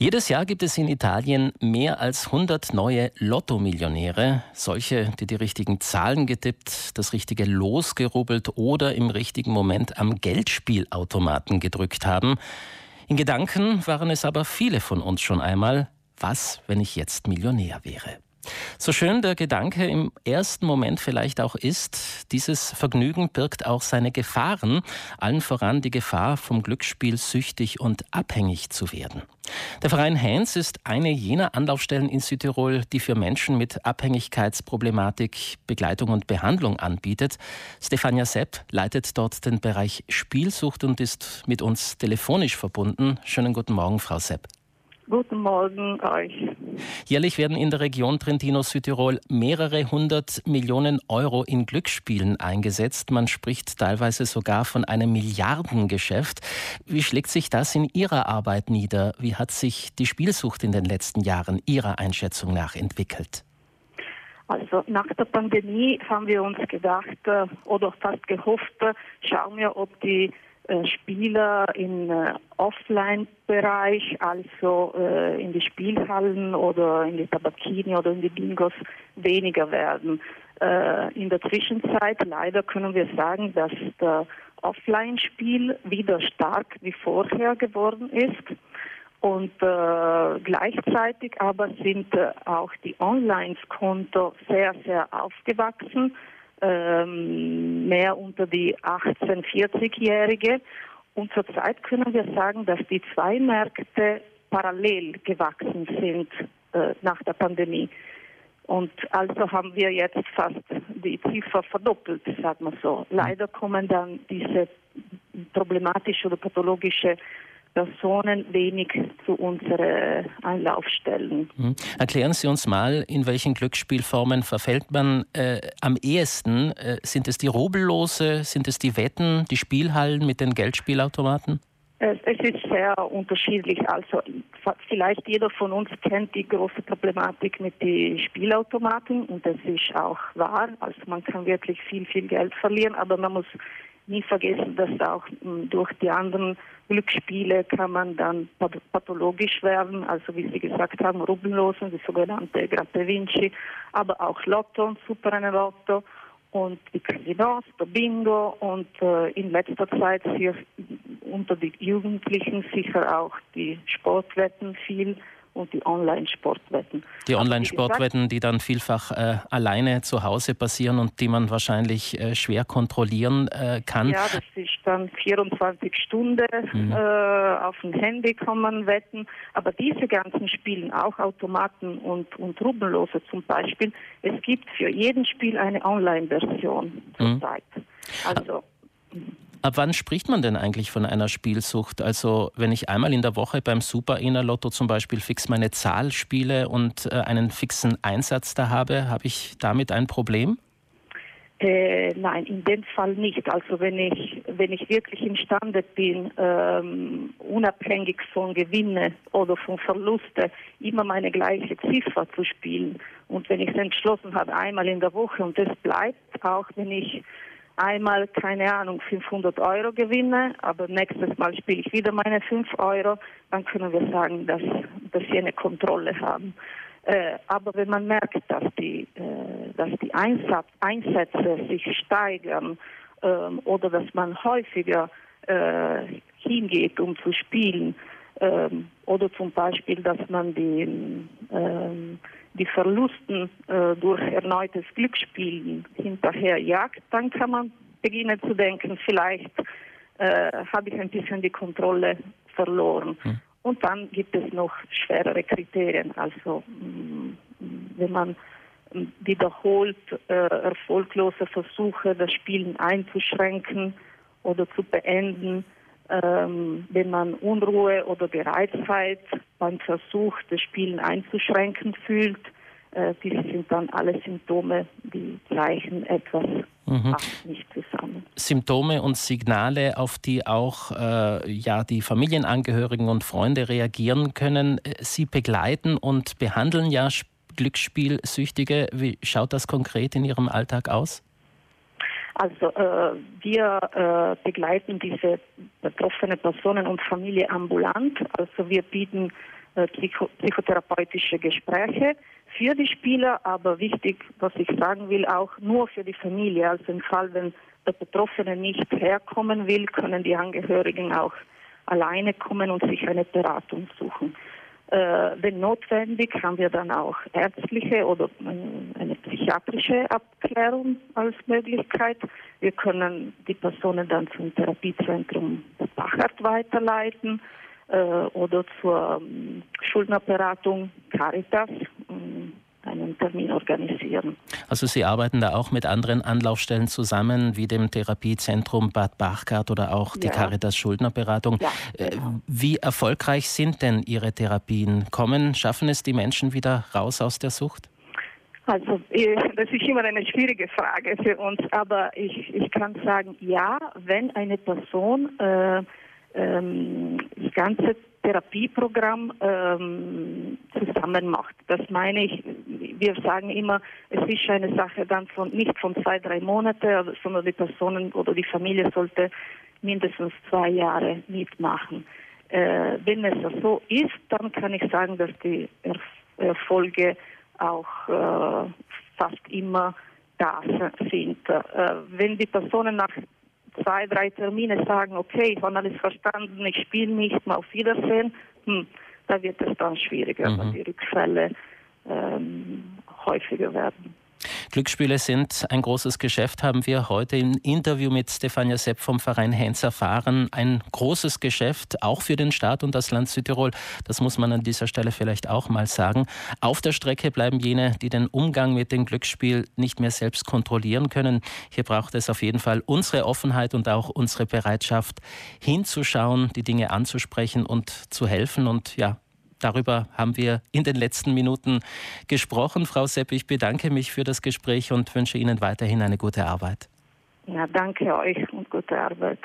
Jedes Jahr gibt es in Italien mehr als 100 neue Lotto-Millionäre. Solche, die die richtigen Zahlen getippt, das richtige Los gerubbelt oder im richtigen Moment am Geldspielautomaten gedrückt haben. In Gedanken waren es aber viele von uns schon einmal, was, wenn ich jetzt Millionär wäre? So schön der Gedanke im ersten Moment vielleicht auch ist, dieses Vergnügen birgt auch seine Gefahren, allen voran die Gefahr, vom Glücksspiel süchtig und abhängig zu werden. Der Verein Hans ist eine jener Anlaufstellen in Südtirol, die für Menschen mit Abhängigkeitsproblematik Begleitung und Behandlung anbietet. Stefania Sepp leitet dort den Bereich Spielsucht und ist mit uns telefonisch verbunden. Schönen guten Morgen, Frau Sepp. Guten Morgen euch. Jährlich werden in der Region Trentino-Südtirol mehrere hundert Millionen Euro in Glücksspielen eingesetzt. Man spricht teilweise sogar von einem Milliardengeschäft. Wie schlägt sich das in Ihrer Arbeit nieder? Wie hat sich die Spielsucht in den letzten Jahren Ihrer Einschätzung nach entwickelt? Also nach der Pandemie haben wir uns gedacht äh, oder fast gehofft, äh, schauen wir, ob die Spieler im äh, Offline-Bereich, also äh, in die Spielhallen oder in die Tabakini oder in die Bingos weniger werden. Äh, in der Zwischenzeit leider können wir sagen, dass der Offline-Spiel wieder stark wie vorher geworden ist. Und äh, gleichzeitig aber sind äh, auch die Online-Konto sehr, sehr aufgewachsen ähm, mehr unter die 18-, 40-Jährige. Und zurzeit können wir sagen, dass die zwei Märkte parallel gewachsen sind äh, nach der Pandemie. Und also haben wir jetzt fast die Ziffer verdoppelt, sagen wir so. Leider kommen dann diese problematische oder pathologische Personen wenig zu unseren Anlaufstellen. Mhm. Erklären Sie uns mal, in welchen Glücksspielformen verfällt man äh, am ehesten? Äh, sind es die Robellose, sind es die Wetten, die Spielhallen mit den Geldspielautomaten? Es, es ist sehr unterschiedlich. Also vielleicht jeder von uns kennt die große Problematik mit den Spielautomaten und das ist auch wahr. Also man kann wirklich viel, viel Geld verlieren, aber man muss nie vergessen, dass auch hm, durch die anderen Glücksspiele kann man dann pathologisch werden, also wie Sie gesagt haben, Rubellosen, die sogenannte Grappe Vinci, aber auch Lotto und Lotto und die Casinos, der Bingo und äh, in letzter Zeit hier unter den Jugendlichen sicher auch die Sportwetten viel und die Online-Sportwetten. Die also Online-Sportwetten, die dann vielfach äh, alleine zu Hause passieren und die man wahrscheinlich äh, schwer kontrollieren äh, kann. Ja, das ist dann 24 Stunden mhm. Äh, auf dem Handy kann man wetten. Aber diese ganzen Spielen, auch Automaten und, und Rubellose zum Beispiel, es gibt für jeden Spiel eine Online-Version zurzeit. Mhm. Also. Ab wann spricht man denn eigentlich von einer Spielsucht? Also wenn ich einmal in der Woche beim Super Inner Lotto zum Beispiel fix meine Zahl spiele und äh, einen fixen Einsatz da habe, habe ich damit ein Problem? Äh, nein, in dem Fall nicht. Also wenn ich wenn ich wirklich imstande bin, ähm, unabhängig von Gewinne oder von Verluste immer meine gleiche Ziffer zu spielen und wenn ich es entschlossen habe einmal in der Woche und das bleibt auch, wenn ich einmal, keine Ahnung, 500 Euro gewinne, aber nächstes Mal spiele ich wieder meine 5 Euro, dann können wir sagen, dass, dass sie eine Kontrolle haben. Äh, aber wenn man merkt, dass die, äh, dass die Einsatz, Einsätze sich steigern äh, oder dass man häufiger äh, hingeht, um zu spielen, ähm, oder zum Beispiel, dass man die ähm, die Verlusten äh, durch erneutes Glücksspielen hinterherjagt, dann kann man beginnen zu denken, vielleicht äh, habe ich ein bisschen die Kontrolle verloren. Hm. Und dann gibt es noch schwerere Kriterien. Also mh, mm, wenn man wiederholt äh, erfolglose Versuche, das Spielen einzuschränken oder zu beenden, ähm, wenn man Unruhe oder Gereiztheit beim Versuch, das Spielen einzuschränken fühlt. Äh, diese sind dann alle Symptome, die gleichen etwas mhm. nicht zusammen. Symptome und Signale, auf die auch äh, ja, die Familienangehörigen und Freunde reagieren können. Äh, Sie begleiten und behandeln ja Glücksspielsüchtige. Wie schaut das konkret in Ihrem Alltag aus? Also äh, wir äh, begleiten diese betroffene Personen und Familie ambulant. Also wir bieten äh, psychotherapeutische Gespräche für die Spieler, aber wichtig, was ich sagen will, auch nur für die Familie. Also im Fall, wenn der Betroffene nicht herkommen will, können die Angehörigen auch alleine kommen und sich eine Beratung suchen. Äh, wenn notwendig, haben wir dann auch ärztliche oder äh, eine psychiatrische Abklärung als Möglichkeit. Wir können die Personen dann zum Therapiezentrum Bachart weiterleiten äh, oder zur ähm, Schuldnerberatung Caritas. Einen Termin organisieren. Also Sie arbeiten da auch mit anderen Anlaufstellen zusammen, wie dem Therapiezentrum Bad Bachgart oder auch die ja. Caritas Schuldnerberatung. Ja, äh, genau. Wie erfolgreich sind denn Ihre Therapien? Kommen, schaffen es die Menschen wieder raus aus der Sucht? Also äh, das ist immer eine schwierige Frage für uns, aber ich, ich kann sagen, ja, wenn eine Person äh, ähm, das ganze Therapieprogramm ähm, zusammen macht. Das meine ich, wir sagen immer, es ist eine Sache dann von nicht von zwei, drei Monaten, sondern die Personen oder die Familie sollte mindestens zwei Jahre mitmachen. Äh, wenn es so ist, dann kann ich sagen, dass die Erfolge auch äh, fast immer da sind. Äh, wenn die Personen nach zwei, drei Termine sagen, okay, ich habe alles verstanden, ich spiele nicht, mal auf Wiedersehen, hm, da wird es dann schwieriger, mhm. weil die Rückfälle ähm, häufiger werden. Glücksspiele sind ein großes Geschäft, haben wir heute im Interview mit Stefania Sepp vom Verein Hens erfahren. Ein großes Geschäft, auch für den Staat und das Land Südtirol. Das muss man an dieser Stelle vielleicht auch mal sagen. Auf der Strecke bleiben jene, die den Umgang mit dem Glücksspiel nicht mehr selbst kontrollieren können. Hier braucht es auf jeden Fall unsere Offenheit und auch unsere Bereitschaft, hinzuschauen, die Dinge anzusprechen und zu helfen. Und ja, Darüber haben wir in den letzten Minuten gesprochen. Frau Sepp, ich bedanke mich für das Gespräch und wünsche Ihnen weiterhin eine gute Arbeit. Ja, danke euch und gute Arbeit.